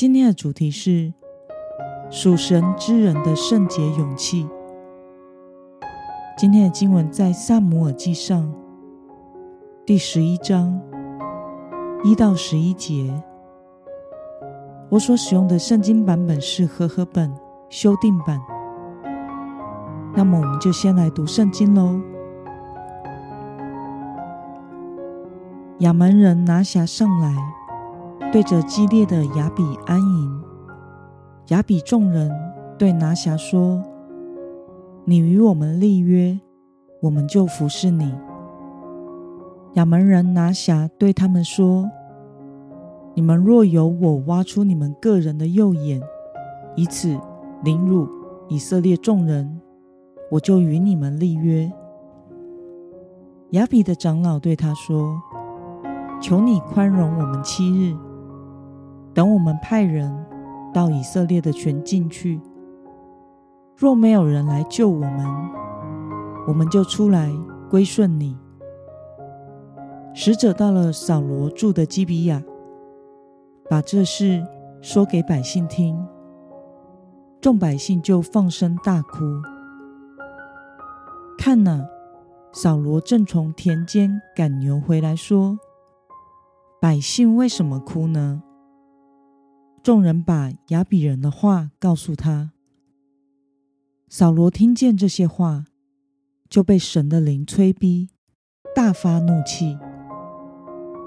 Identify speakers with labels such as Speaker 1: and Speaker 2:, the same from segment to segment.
Speaker 1: 今天的主题是属神之人的圣洁勇气。今天的经文在萨姆尔记上第十一章一到十一节。我所使用的圣经版本是和合本修订版。那么，我们就先来读圣经喽。亚门人拿辖上来。对着激烈的亚比安营，亚比众人对拿辖说：“你与我们立约，我们就服侍你。”亚门人拿辖对他们说：“你们若有我挖出你们个人的右眼，以此凌辱以色列众人，我就与你们立约。”亚比的长老对他说：“求你宽容我们七日。”等我们派人到以色列的全境去，若没有人来救我们，我们就出来归顺你。使者到了扫罗住的基比亚，把这事说给百姓听，众百姓就放声大哭。看哪，扫罗正从田间赶牛回来，说：“百姓为什么哭呢？”众人把亚比人的话告诉他。扫罗听见这些话，就被神的灵催逼，大发怒气。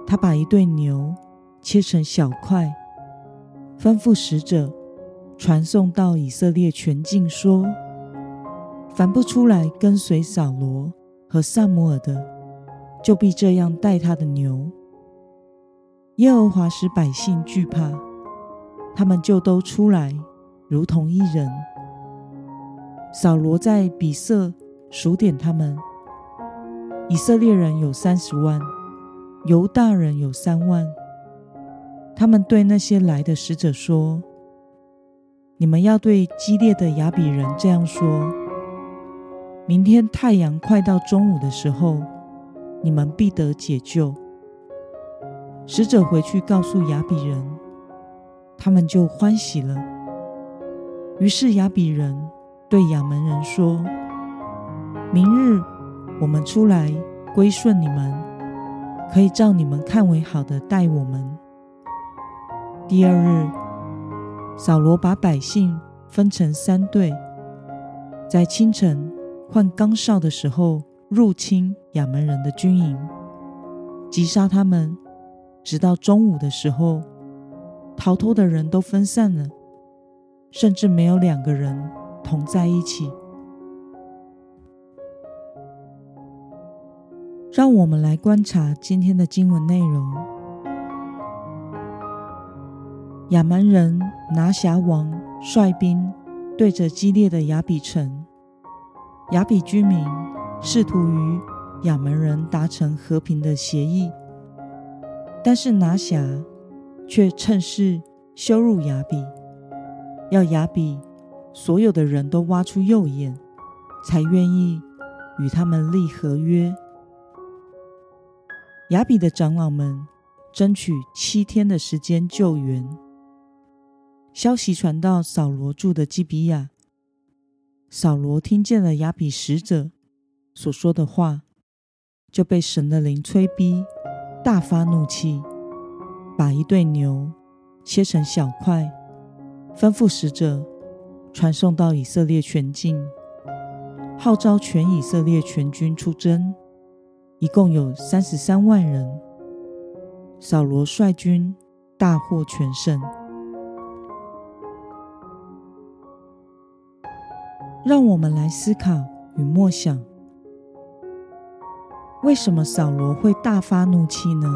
Speaker 1: 他把一对牛切成小块，吩咐使者传送到以色列全境，说：凡不出来跟随扫罗和萨摩尔的，就必这样待他的牛。耶和华使百姓惧怕。他们就都出来，如同一人。扫罗在比色数点他们，以色列人有三十万，犹大人有三万。他们对那些来的使者说：“你们要对激烈的亚比人这样说：明天太阳快到中午的时候，你们必得解救。”使者回去告诉亚比人。他们就欢喜了。于是亚比人对亚门人说：“明日我们出来归顺你们，可以照你们看为好的待我们。”第二日，扫罗把百姓分成三队，在清晨换岗哨的时候入侵亚门人的军营，击杀他们，直到中午的时候。逃脱的人都分散了，甚至没有两个人同在一起。让我们来观察今天的经文内容：亚门人拿辖王率兵对着激烈的亚比城，亚比居民试图与亚门人达成和平的协议，但是拿辖。却趁势羞辱亚比，要亚比所有的人都挖出右眼，才愿意与他们立合约。亚比的长老们争取七天的时间救援。消息传到扫罗住的基比亚，扫罗听见了亚比使者所说的话，就被神的灵催逼，大发怒气。把一对牛切成小块，吩咐使者传送到以色列全境，号召全以色列全军出征，一共有三十三万人。扫罗率军大获全胜。让我们来思考与默想：为什么扫罗会大发怒气呢？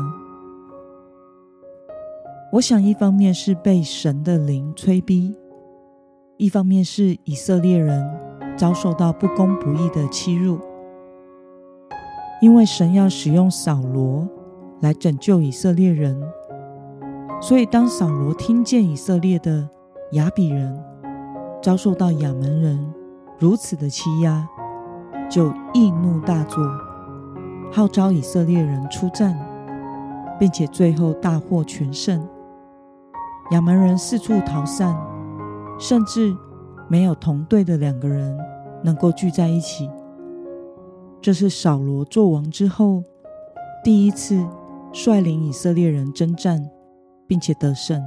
Speaker 1: 我想，一方面是被神的灵催逼，一方面是以色列人遭受到不公不义的欺辱。因为神要使用扫罗来拯救以色列人，所以当扫罗听见以色列的亚比人遭受到亚门人如此的欺压，就易怒大作，号召以色列人出战，并且最后大获全胜。亚门人四处逃散，甚至没有同队的两个人能够聚在一起。这是扫罗做王之后第一次率领以色列人征战，并且得胜。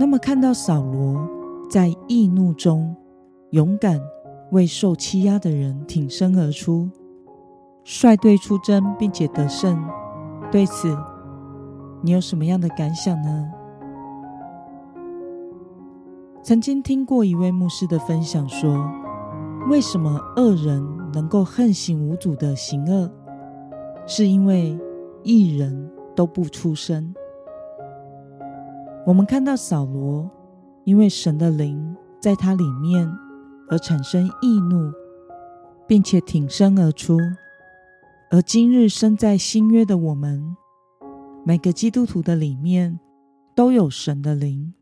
Speaker 1: 那么，看到扫罗在易怒中勇敢为受欺压的人挺身而出，率队出征，并且得胜，对此你有什么样的感想呢？曾经听过一位牧师的分享，说：“为什么恶人能够横行无阻的行恶，是因为一人都不出声。”我们看到扫罗，因为神的灵在他里面而产生易怒，并且挺身而出；而今日身在新约的我们，每个基督徒的里面都有神的灵。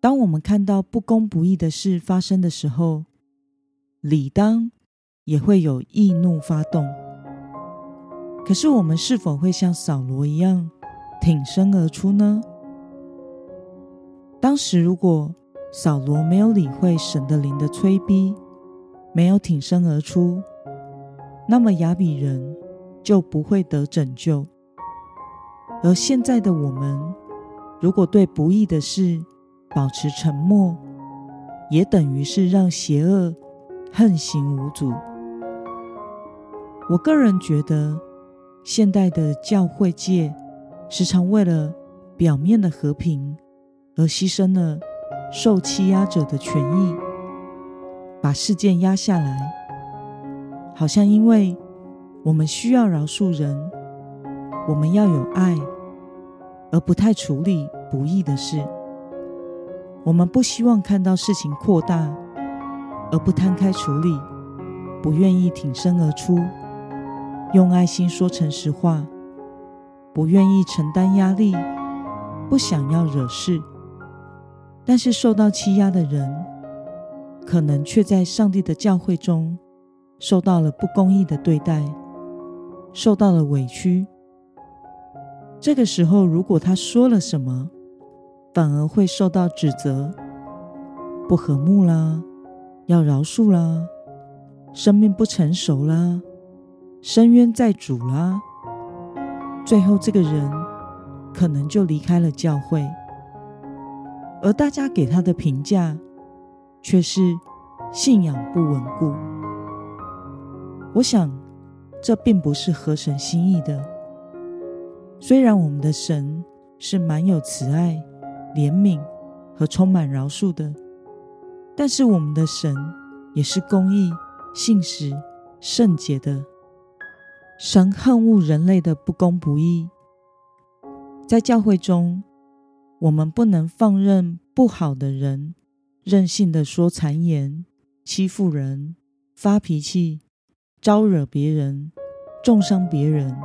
Speaker 1: 当我们看到不公不义的事发生的时候，理当也会有易怒发动。可是，我们是否会像扫罗一样挺身而出呢？当时，如果扫罗没有理会神的灵的催逼，没有挺身而出，那么亚比人就不会得拯救。而现在的我们，如果对不义的事，保持沉默，也等于是让邪恶横行无阻。我个人觉得，现代的教会界时常为了表面的和平而牺牲了受欺压者的权益，把事件压下来，好像因为我们需要饶恕人，我们要有爱，而不太处理不义的事。我们不希望看到事情扩大，而不摊开处理；不愿意挺身而出，用爱心说诚实话；不愿意承担压力，不想要惹事。但是受到欺压的人，可能却在上帝的教会中受到了不公义的对待，受到了委屈。这个时候，如果他说了什么，反而会受到指责，不和睦啦，要饶恕啦，生命不成熟啦，深渊在主啦，最后这个人可能就离开了教会，而大家给他的评价却是信仰不稳固。我想，这并不是合神心意的。虽然我们的神是蛮有慈爱。怜悯和充满饶恕的，但是我们的神也是公义、信实、圣洁的。神恨恶人类的不公不义。在教会中，我们不能放任不好的人任性的说谗言、欺负人、发脾气、招惹别人、重伤别人，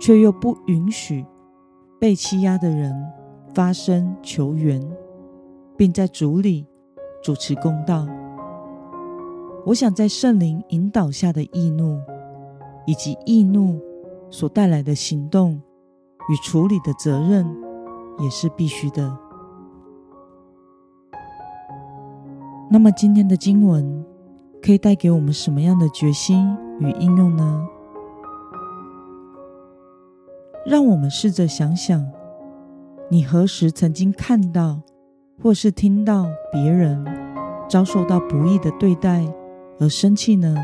Speaker 1: 却又不允许被欺压的人。发声求援，并在主里主持公道。我想，在圣灵引导下的易怒，以及易怒所带来的行动与处理的责任，也是必须的。那么，今天的经文可以带给我们什么样的决心与应用呢？让我们试着想想。你何时曾经看到，或是听到别人遭受到不义的对待而生气呢？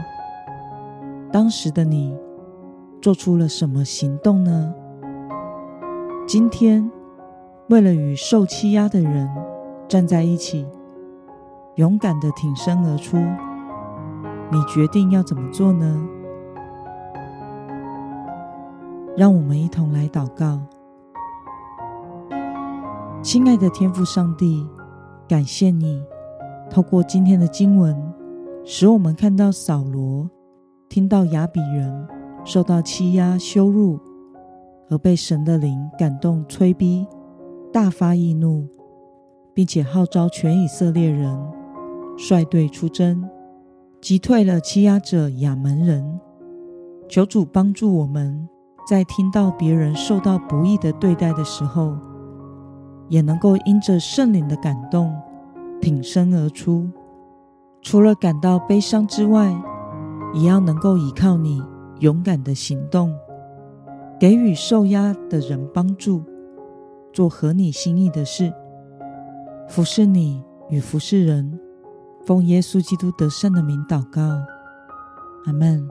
Speaker 1: 当时的你做出了什么行动呢？今天，为了与受欺压的人站在一起，勇敢的挺身而出，你决定要怎么做呢？让我们一同来祷告。亲爱的天父上帝，感谢你透过今天的经文，使我们看到扫罗听到亚比人受到欺压羞辱，而被神的灵感动催逼，大发易怒，并且号召全以色列人率队出征，击退了欺压者亚门人。求主帮助我们，在听到别人受到不义的对待的时候，也能够因着圣灵的感动，挺身而出。除了感到悲伤之外，也要能够依靠你勇敢的行动，给予受压的人帮助，做合你心意的事，服侍你与服侍人。奉耶稣基督得胜的名祷告，阿门。